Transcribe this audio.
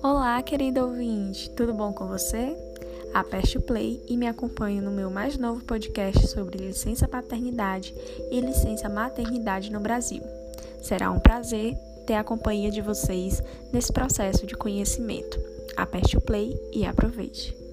Olá, querido ouvinte, tudo bom com você? Aperte o play e me acompanhe no meu mais novo podcast sobre licença paternidade e licença maternidade no Brasil. Será um prazer ter a companhia de vocês nesse processo de conhecimento. Aperte o play e aproveite.